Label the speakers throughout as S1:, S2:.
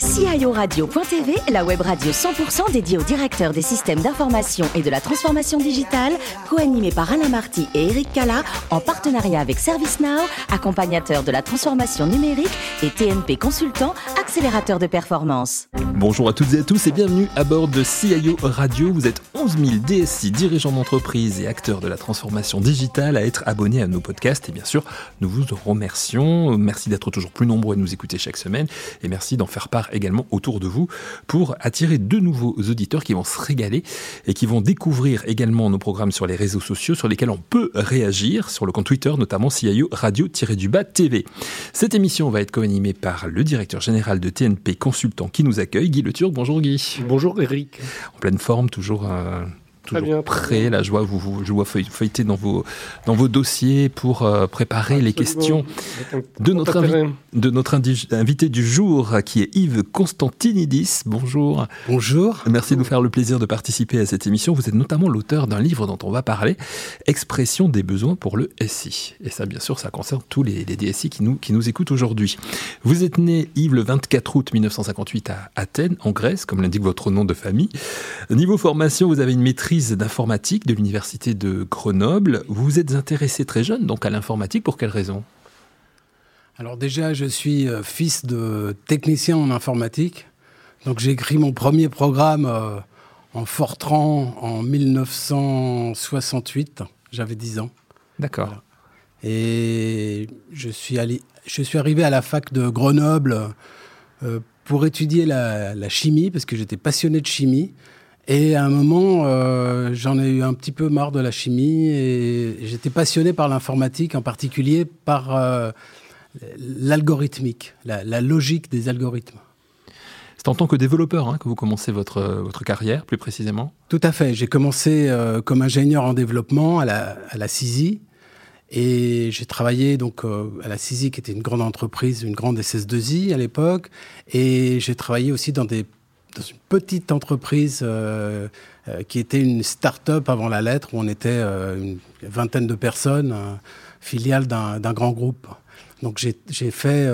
S1: guys. CIORadio.tv, la web radio 100% dédiée aux directeurs des systèmes d'information et de la transformation digitale, co-animée par Alain Marty et Eric Cala, en partenariat avec ServiceNow, accompagnateur de la transformation numérique et TNP Consultant, accélérateur de performance.
S2: Bonjour à toutes et à tous et bienvenue à bord de CIO Radio. Vous êtes 11 000 DSI, dirigeants d'entreprise et acteurs de la transformation digitale à être abonnés à nos podcasts. Et bien sûr, nous vous remercions. Merci d'être toujours plus nombreux à nous écouter chaque semaine et merci d'en faire part également autour de vous pour attirer de nouveaux auditeurs qui vont se régaler et qui vont découvrir également nos programmes sur les réseaux sociaux sur lesquels on peut réagir, sur le compte Twitter notamment CIO Radio-du-Bas TV. Cette émission va être co-animée par le directeur général de TNP Consultant qui nous accueille, Guy Le Turc. Bonjour Guy.
S3: Bonjour Eric.
S2: En pleine forme, toujours... Euh, toujours prêt. Là, je vois, vous, vous, je vois feuilleter dans vos, dans vos dossiers pour euh, préparer les questions de notre, de notre invité du jour, qui est Yves Constantinidis. Bonjour.
S3: Bonjour.
S2: Merci de nous faire le plaisir de participer à cette émission. Vous êtes notamment l'auteur d'un livre dont on va parler, Expression des besoins pour le SI. Et ça, bien sûr, ça concerne tous les, les DSI qui nous, qui nous écoutent aujourd'hui. Vous êtes né, Yves, le 24 août 1958 à Athènes, en Grèce, comme l'indique votre nom de famille. Niveau formation, vous avez une maîtrise d'informatique de l'université de Grenoble. Vous vous êtes intéressé très jeune donc à l'informatique. Pour quelle raison?
S3: Alors déjà, je suis euh, fils de technicien en informatique. Donc j'ai écrit mon premier programme euh, en Fortran en 1968. J'avais 10 ans.
S2: D'accord.
S3: Et je suis, allé, je suis arrivé à la fac de Grenoble euh, pour étudier la, la, chimie, parce que j'étais passionné de chimie. Et à un moment, euh, j'en ai eu un petit peu marre de la chimie et j'étais passionné par l'informatique, en particulier par euh, l'algorithmique, la, logique des algorithmes.
S2: C'est en tant que développeur hein, que vous commencez votre, votre carrière, plus précisément?
S3: Tout à fait. J'ai commencé euh, comme ingénieur en développement à la, à la CISI. Et j'ai travaillé donc à la CISI, qui était une grande entreprise, une grande SS2I à l'époque. Et j'ai travaillé aussi dans des dans une petite entreprise euh, euh, qui était une start-up avant la lettre, où on était euh, une vingtaine de personnes, filiale d'un grand groupe. Donc j'ai fait,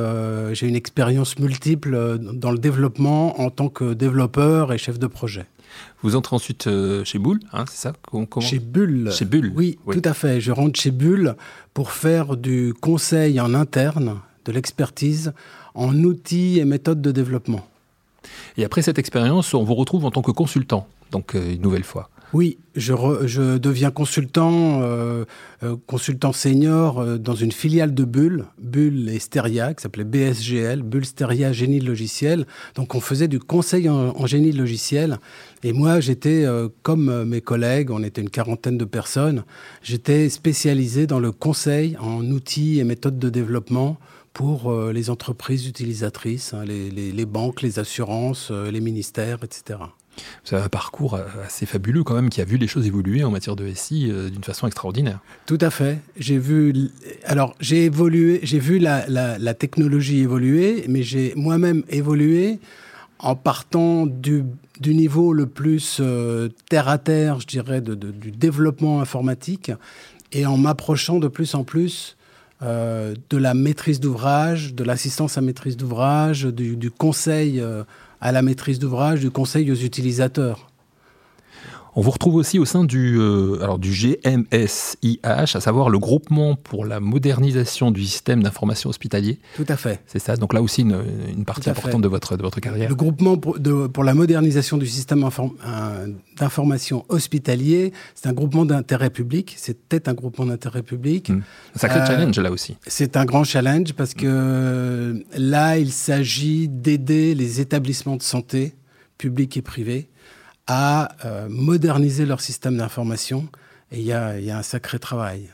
S3: j'ai une expérience multiple dans le développement en tant que développeur et chef de projet.
S2: Vous entrez ensuite chez Bull, hein, c'est ça
S3: Comment Chez Bull.
S2: Chez Bull.
S3: Oui, oui, tout à fait. Je rentre chez Bull pour faire du conseil en interne, de l'expertise en outils et méthodes de développement.
S2: Et après cette expérience, on vous retrouve en tant que consultant, donc euh, une nouvelle fois.
S3: Oui, je, deviens consultant, euh, euh, consultant senior dans une filiale de Bull, Bull et Steria, qui s'appelait BSGL, Bull Steria Génie Logiciel. Donc on faisait du conseil en, génie logiciel. Et moi, j'étais, comme mes collègues, on était une quarantaine de personnes, j'étais spécialisé dans le conseil en outils et méthodes de développement pour euh, les entreprises utilisatrices, hein, les, banques, les assurances, euh, les ministères, etc.
S2: Vous avez un parcours euh, assez fabuleux quand même qui a vu les choses évoluer en matière de SI d'une façon extraordinaire.
S3: Tout à fait. J'ai vu, alors j'ai évolué, j'ai vu la, technologie évoluer, mais j'ai moi-même évolué en partant du, niveau le plus terre à terre, je dirais, du développement informatique et en m'approchant de plus en plus euh, de la maîtrise d'ouvrage, de l'assistance à maîtrise d'ouvrage, du, conseil euh, à la maîtrise d'ouvrage, du conseil aux utilisateurs.
S2: On vous retrouve aussi au sein du, euh, alors du GMSIH, à savoir le groupement pour la modernisation du système d'information hospitalier.
S3: Tout à fait.
S2: C'est ça. Donc là aussi une, partie importante de votre, de votre carrière.
S3: Le groupement pour, pour la modernisation du système euh, d'information hospitalier, c'est un groupement d'intérêt public. C'était un groupement d'intérêt public.
S2: Mmh. Un sacré euh, challenge là aussi.
S3: C'est un grand challenge parce que là, il s'agit d'aider les établissements de santé publics et privés à euh, moderniser leur système d'information. Et il y, a, un sacré travail.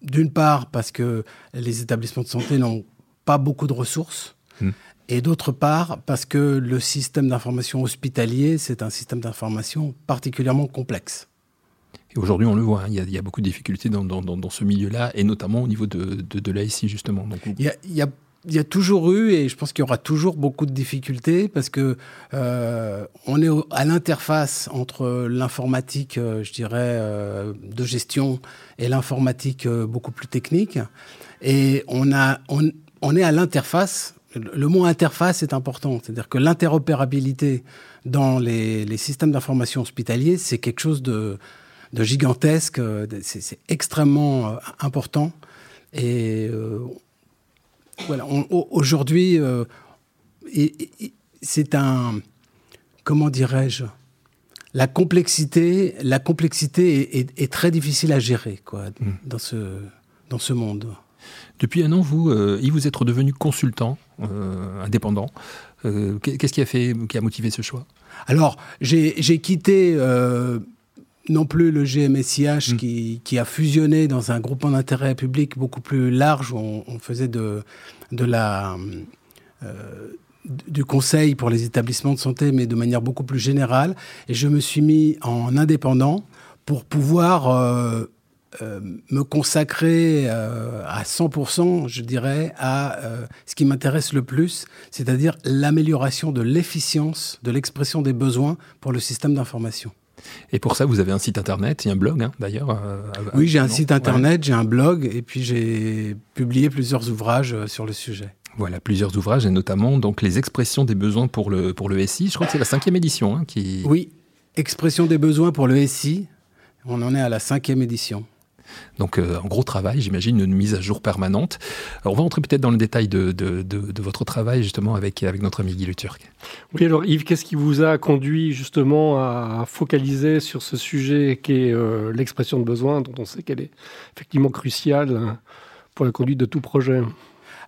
S3: D'une part, parce que les établissements de santé n'ont pas beaucoup de ressources. Hmm. Et d'autre part, parce que le système d'information hospitalier, c'est un système d'information particulièrement complexe.
S2: Et aujourd'hui, on le voit, hein, il, y a, beaucoup de difficultés dans, ce milieu-là, et notamment au niveau de, de, de l'ASI, justement.
S3: Donc, il, y a, il y a il y a toujours eu, et je pense qu'il y aura toujours beaucoup de difficultés, parce que euh, on est à l'interface entre l'informatique, euh, je dirais, euh, de gestion et l'informatique beaucoup plus technique. Et on, a, on, est à l'interface, le mot interface est important. C'est-à-dire que l'interopérabilité dans les, systèmes d'information hospitaliers, c'est quelque chose de, gigantesque. C'est extrêmement important. Et voilà, aujourd'hui, euh, c'est un, comment dirais-je, la complexité, la complexité est, très difficile à gérer quoi, hmm. dans, ce, dans ce monde.
S2: Depuis un an, vous, euh, vous êtes redevenu consultant euh, indépendant. Euh, qu'est-ce qui a fait, qui a motivé ce choix?
S3: Alors, j'ai quitté non plus le GMSIH hmm. qui, qui, a fusionné dans un groupement d'intérêt public beaucoup plus large où on, faisait de, de la du conseil pour les établissements de santé, mais de manière beaucoup plus générale. Et je me suis mis en indépendant pour pouvoir euh, me consacrer euh, à 100%, je dirais, à euh, ce qui m'intéresse le plus, c'est-à-dire l'amélioration de l'efficience de l'expression des besoins pour le système d'information.
S2: Et pour ça, vous avez un site internet et un blog, hein, d'ailleurs
S3: Oui, j'ai un site internet, j'ai un blog, et puis j'ai publié plusieurs ouvrages sur le sujet.
S2: Voilà, plusieurs ouvrages, et notamment donc les expressions des besoins pour le, pour le SI. Je crois que c'est la cinquième édition hein, qui...
S3: Oui, expression des besoins pour le SI. On en est à la cinquième édition.
S2: Donc euh, un gros travail, j'imagine, une mise à jour permanente. on va entrer peut-être dans le détail de, votre travail justement avec, avec notre ami Guy Le Turc.
S4: Oui, alors Yves, qu'est-ce qui vous a conduit justement à focaliser sur ce sujet qui est euh, l'expression de besoin, dont on sait qu'elle est effectivement cruciale hein, pour la conduite de tout projet?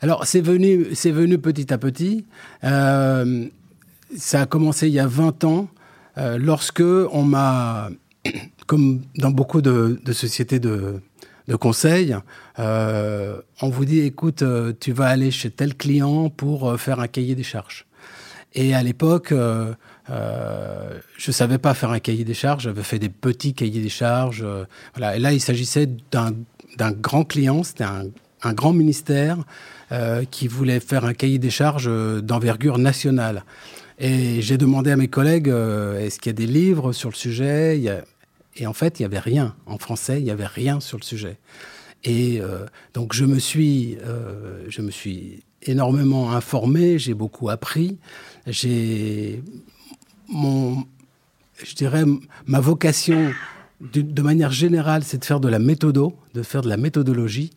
S3: Alors c'est venu, c'est venu petit à petit. Euh, ça a commencé il y a 20 ans, lorsque on m'a comme dans beaucoup de, sociétés de, conseil, euh, on vous dit écoute, euh, tu vas aller chez tel client pour euh, faire un cahier des charges. Et à l'époque, je ne savais pas faire un cahier des charges, j'avais fait des petits cahiers des charges. Et là, il s'agissait d'un grand client, c'était un, grand ministère qui voulait faire un cahier des charges d'envergure nationale. Et j'ai demandé à mes collègues, est-ce qu'il y a des livres sur le sujet? Et en fait, il n'y avait rien. En français, il n'y avait rien sur le sujet. Et euh, donc, je me, suis, euh, je me suis énormément informé, j'ai beaucoup appris. J'ai mon, je dirais, ma vocation, de, manière générale, c'est de faire de la méthodo, de faire de la méthodologie.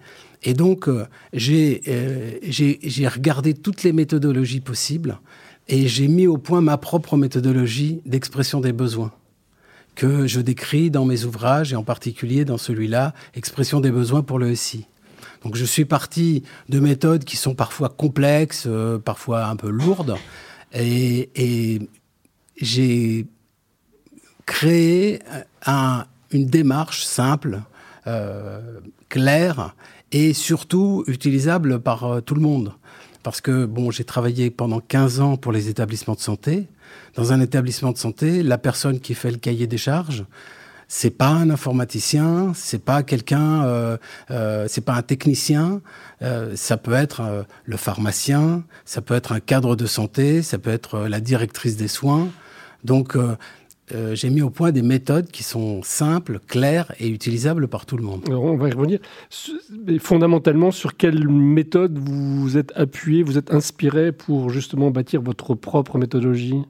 S3: Et donc, euh, j'ai regardé toutes les méthodologies possibles et j'ai mis au point ma propre méthodologie d'expression des besoins que je décris dans mes ouvrages et en particulier dans celui-là, Expression des besoins pour le SI. Donc je suis parti de méthodes qui sont parfois complexes, euh, parfois un peu lourdes, et, j'ai créé une démarche simple, euh, claire et surtout utilisable par euh, tout le monde. Parce que bon, j'ai travaillé pendant 15 ans pour les établissements de santé, dans un établissement de santé, la personne qui fait le cahier des charges, c'est pas un informaticien, c'est pas quelqu'un, euh, euh, c'est pas un technicien, euh, ça peut être le pharmacien, ça peut être un cadre de santé, ça peut être la directrice des soins. Donc j'ai mis au point des méthodes qui sont simples, claires et utilisables par tout le monde.
S4: Alors on va y revenir. Fondamentalement, sur quelle méthode vous êtes appuyé, vous êtes inspiré pour justement bâtir votre propre méthodologie?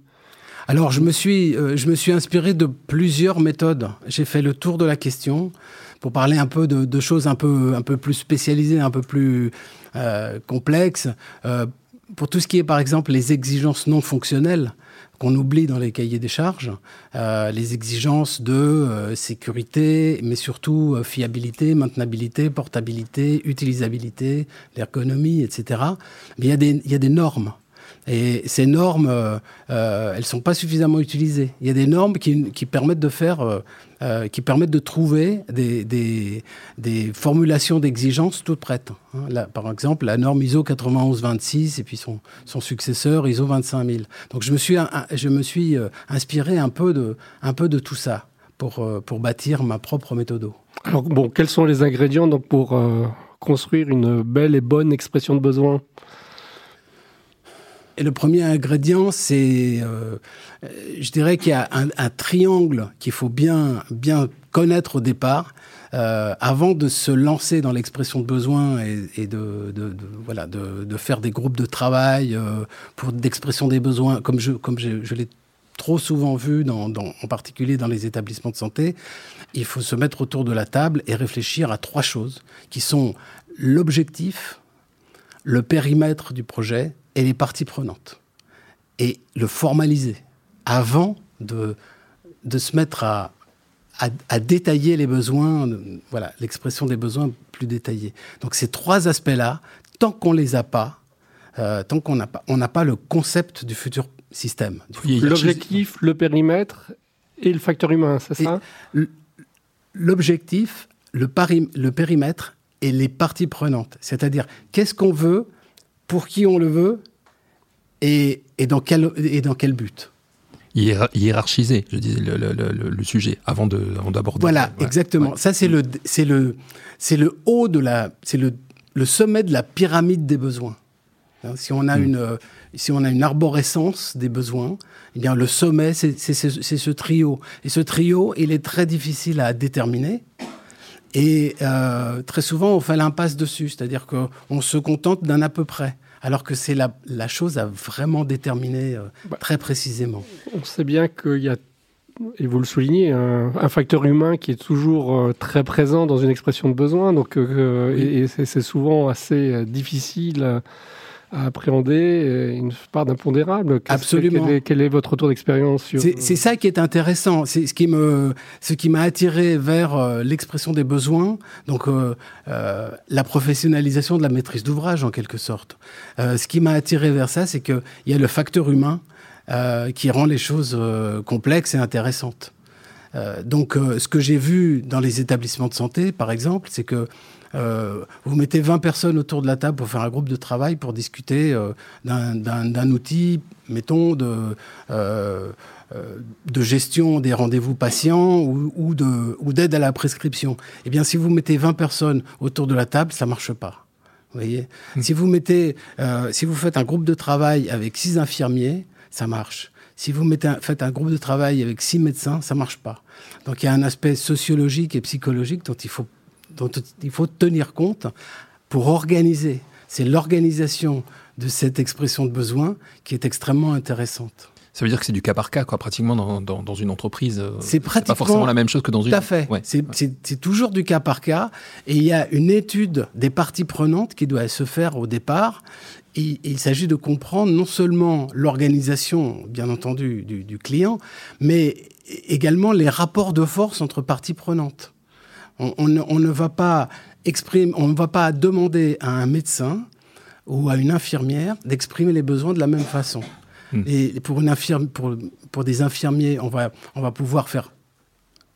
S3: Alors, je me suis, euh, je me suis inspiré de plusieurs méthodes. J'ai fait le tour de la question pour parler un peu de, choses un peu, un peu plus spécialisées, un peu plus euh, complexes. Euh, pour tout ce qui est, par exemple, les exigences non fonctionnelles qu'on oublie dans les cahiers des charges, les exigences de sécurité, mais surtout fiabilité, maintenabilité, portabilité, utilisabilité, l'ergonomie, etc. Mais il y a des normes et ces normes, euh, euh, elles sont pas suffisamment utilisées. Il y a des normes qui, permettent de faire, euh, qui permettent de trouver des, formulations d'exigences toutes prêtes. Hein. Là, par exemple, la norme ISO 9126 et puis son, successeur ISO 25000. Donc je me suis, je me suis inspiré un peu de, un peu de tout ça pour, pour bâtir ma propre méthode.
S4: Alors bon, quels sont les ingrédients donc pour construire une belle et bonne expression de besoin?
S3: Et le premier ingrédient, c'est, euh, je dirais qu'il y a un, triangle qu'il faut bien, bien connaître au départ euh, avant de se lancer dans l'expression de besoin et, de, voilà de, faire des groupes de travail euh, pour d'expression des besoins, comme je comme je, l'ai trop souvent vu, en particulier dans les établissements de santé, il faut se mettre autour de la table et réfléchir à trois choses qui sont l'objectif, le périmètre du projet et les parties prenantes. Et le formaliser avant de, de se mettre à, à, détailler les besoins, voilà, l'expression des besoins plus détaillée. Donc ces trois aspects-là, tant qu'on les a pas, euh, tant qu'on n'a pas, on n'a pas le concept du futur système.
S4: L'objectif, le périmètre et le facteur humain, c'est ça?
S3: L'objectif, le, le périmètre et les parties prenantes. C'est-à-dire, qu'est-ce qu'on veut, pour qui on le veut, et, et, dans, quel, et dans quel but
S2: hiérarchiser, je disais, le, le, le, sujet avant d'aborder.
S3: Voilà, exactement. Ça, c'est le, c'est le, c'est le haut de la, c'est le, le sommet de la pyramide des besoins. Hein, si on a hmm. une, si on a une arborescence des besoins, eh bien le sommet, c'est ce trio. Et ce trio, il est très difficile à déterminer. Et euh, très souvent, on fait l'impasse dessus, c'est-à-dire qu'on se contente d'un à peu près alors que c'est la, chose à vraiment déterminer euh, bah, très précisément.
S4: On sait bien qu'il y a, et vous le soulignez, un, facteur humain qui est toujours euh, très présent dans une expression de besoin, donc, euh, et, c'est souvent assez difficile à appréhender une part d'impondérable.
S3: Absolument.
S4: Quel est, votre retour d'expérience sur...
S3: C'est ça qui est intéressant. C'est ce qui me, ce qui m'a attiré vers euh, l'expression des besoins. Donc euh, euh, la professionnalisation de la maîtrise d'ouvrage en quelque sorte. ce qui m'a attiré vers ça, c'est qu'il y a le facteur humain qui rend les choses complexes et intéressantes. donc, ce que j'ai vu dans les établissements de santé, par exemple, c'est que euh, vous mettez 20 personnes autour de la table pour faire un groupe de travail pour discuter euh, d'un outil, mettons, de, euh, de gestion des rendez-vous patients ou, ou d'aide à la prescription. Eh bien, si vous mettez 20 personnes autour de la table, ça marche pas. Vous voyez? Mmh. Si vous mettez, si vous faites un groupe de travail avec six infirmiers, ça marche. Si vous mettez faites un groupe de travail avec six médecins, ça marche pas. Donc il y a un aspect sociologique et psychologique dont il faut dont il faut tenir compte pour organiser. C'est l'organisation de cette expression de besoin qui est extrêmement intéressante.
S2: Ça veut dire que c'est du cas par cas, quoi, pratiquement dans, dans, une entreprise. Euh,
S3: c'est pratiquement
S2: pas forcément la même chose que dans une.
S3: Tout à fait. C'est toujours du cas par cas, et il y a une étude des parties prenantes qui doit se faire au départ. Et, il s'agit de comprendre non seulement l'organisation, bien entendu, du, du client, mais également les rapports de force entre parties prenantes. On, ne va pas exprimer, on ne va pas demander à un médecin ou à une infirmière d'exprimer les besoins de la même façon. Hmm. Et pour, une pour, des infirmiers, on va, on va pouvoir faire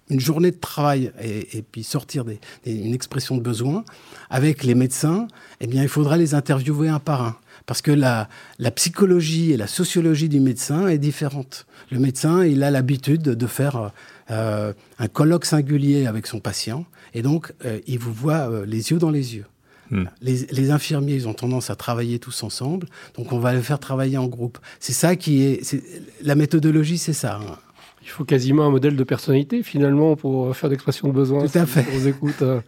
S3: une journée de travail et, puis sortir une expression de besoin. Avec les médecins, eh bien, il faudra les interviewer un par un. Parce que la, la psychologie et la sociologie du médecin est différente. Le médecin, il a l'habitude de faire euh, un colloque singulier avec son patient, et donc euh, il vous voit euh, les yeux dans les yeux. Hmm. Les, infirmiers, ils ont tendance à travailler tous ensemble, donc on va les faire travailler en groupe. C'est ça qui est, la méthodologie, c'est ça. Hein.
S4: Il faut quasiment un modèle de personnalité finalement pour faire d'expression de besoin.
S3: Tout à fait.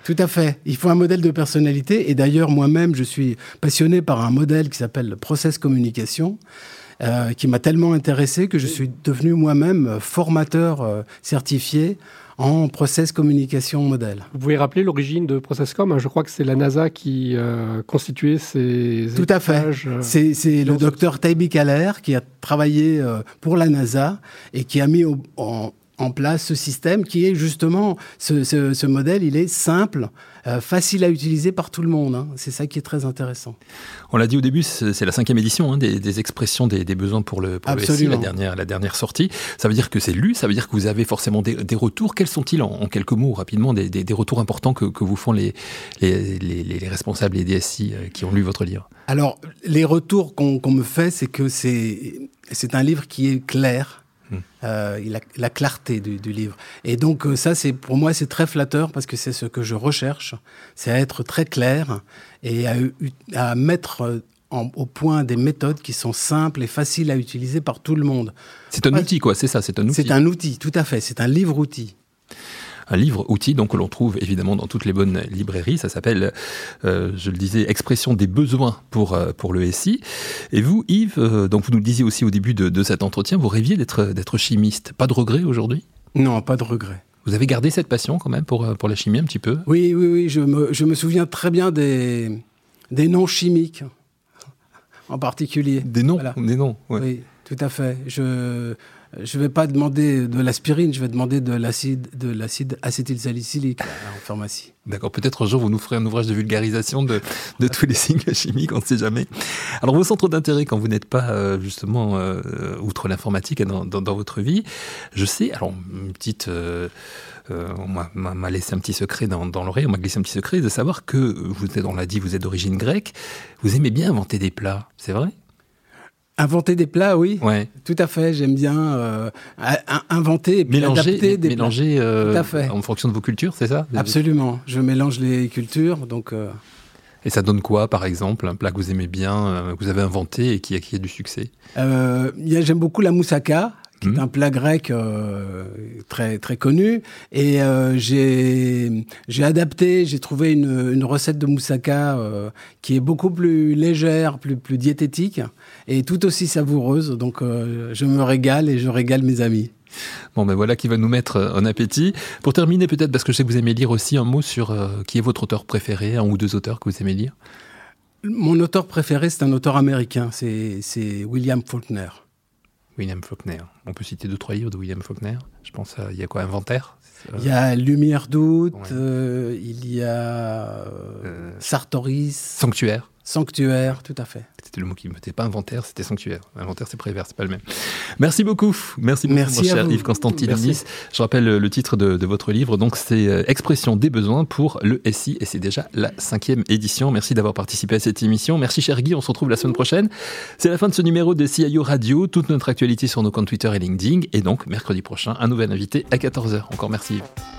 S3: Tout à fait. Il faut un modèle de personnalité. Et d'ailleurs, moi-même, je suis passionné par un modèle qui s'appelle le process communication. Euh, qui m'a tellement intéressé que je suis devenu moi-même formateur euh, certifié en process communication modèle.
S4: Vous pouvez rappeler l'origine de Processcom Je crois que c'est la NASA qui euh, constituait ces
S3: Tout à fait. Euh, c'est le docteur Taibi Kaler qui a travaillé pour la NASA et qui a mis en, en place ce système qui est justement, ce, ce, modèle, il est simple, euh, facile à utiliser par tout le monde. Hein. C'est ça qui est très intéressant.
S2: On l'a dit au début, c'est la cinquième édition hein, des, expressions des, besoins pour le, pour la dernière, la dernière sortie. Ça veut dire que c'est lu, ça veut dire que vous avez forcément des, retours. Quels sont-ils en, quelques mots, rapidement, des, retours importants que, que vous font les, les, les, responsables, les DSI euh, qui ont lu votre livre?
S3: Alors, les retours qu'on me fait, c'est que c'est un livre qui est clair, euh, la, clarté du, livre. Et donc euh, ça, c'est pour moi, c'est très flatteur parce que c'est ce que je recherche, c'est à être très clair et à, mettre euh, au point des méthodes qui sont simples et faciles à utiliser par tout le monde.
S2: C'est un outil, quoi, c'est ça, c'est un outil.
S3: C'est un outil, tout à fait, c'est un livre-outil.
S2: Un livre outil donc que l'on trouve évidemment dans toutes les bonnes librairies. Ça s'appelle, euh, je le disais, Expression des besoins pour euh, pour le SI. Et vous, Yves, donc vous nous le disiez aussi au début de, de cet entretien, vous rêviez d'être chimiste. Pas de regret aujourd'hui?
S3: Non, pas de regret.
S2: Vous avez gardé cette passion quand même pour, pour la chimie un petit peu?
S3: Oui, oui, oui. Je me, je me souviens très bien des, des noms chimiques en particulier.
S2: Des noms? Des noms,
S3: Oui, tout à fait. Je je vais pas demander de l'aspirine, je vais demander de l'acide de l'acide acétylsalicylique en pharmacie.
S2: D'accord, peut-être un jour vous nous ferez un ouvrage de vulgarisation de, tous les signes chimiques, on ne sait jamais. Alors vos centres d'intérêt quand vous n'êtes pas euh, justement euh, outre l'informatique dans, dans, votre vie, je sais, alors une petite... Euh, euh, on m'a laissé un petit secret dans, dans l'oreille, on m'a glissé un petit secret de savoir que, vous êtes, on l'a dit, vous êtes d'origine grecque, vous aimez bien inventer des plats, c'est vrai?
S3: Inventer des plats, oui.
S2: Ouais.
S3: Tout à fait. J'aime bien euh, inventer et
S2: mélanger,
S3: adapter des
S2: mélanger
S3: euh, Tout à fait.
S2: en fonction de vos cultures, c'est ça?
S3: Absolument. Je mélange les cultures, donc. Euh...
S2: Et ça donne quoi, par exemple, un plat que vous aimez bien, que vous avez inventé et qui a, qui a du succès?
S3: J'aime beaucoup la moussaka qui est mmh. un plat grec euh, très très connu. Et euh, j'ai j'ai adapté, j'ai trouvé une, une, recette de moussaka euh, qui est beaucoup plus légère, plus plus diététique et tout aussi savoureuse. Donc euh, je me régale et je régale mes amis.
S2: Bon, ben voilà qui va nous mettre en appétit. Pour terminer, peut-être, parce que je sais que vous aimez lire aussi un mot sur euh, qui est votre auteur préféré, un ou deux auteurs que vous aimez lire
S3: Mon auteur préféré, c'est un auteur américain, c'est William Faulkner.
S2: William Faulkner. On peut citer deux, trois livres de William Faulkner. Je pense, à, il y a quoi, Inventaire
S3: Il y a Lumière d'août, ouais. euh, il y a euh, Sartoris.
S2: Sanctuaire.
S3: Sanctuaire, tout à fait.
S2: C'était le mot qui me mettait pas inventaire, c'était sanctuaire. Inventaire, c'est prévert, c'est pas le même. Merci beaucoup. Merci beaucoup,
S3: Merci
S2: mon cher. Yves Constantininis. Je rappelle le titre de, de votre livre. Donc, c'est euh, Expression des besoins pour le SI et c'est déjà la cinquième édition. Merci d'avoir participé à cette émission. Merci, cher Guy. On se retrouve la semaine prochaine. C'est la fin de ce numéro de CIO Radio. Toute notre actualité sur nos comptes Twitter et LinkedIn. Et donc, mercredi prochain, un nouvel invité à 14h. Encore merci, Yves.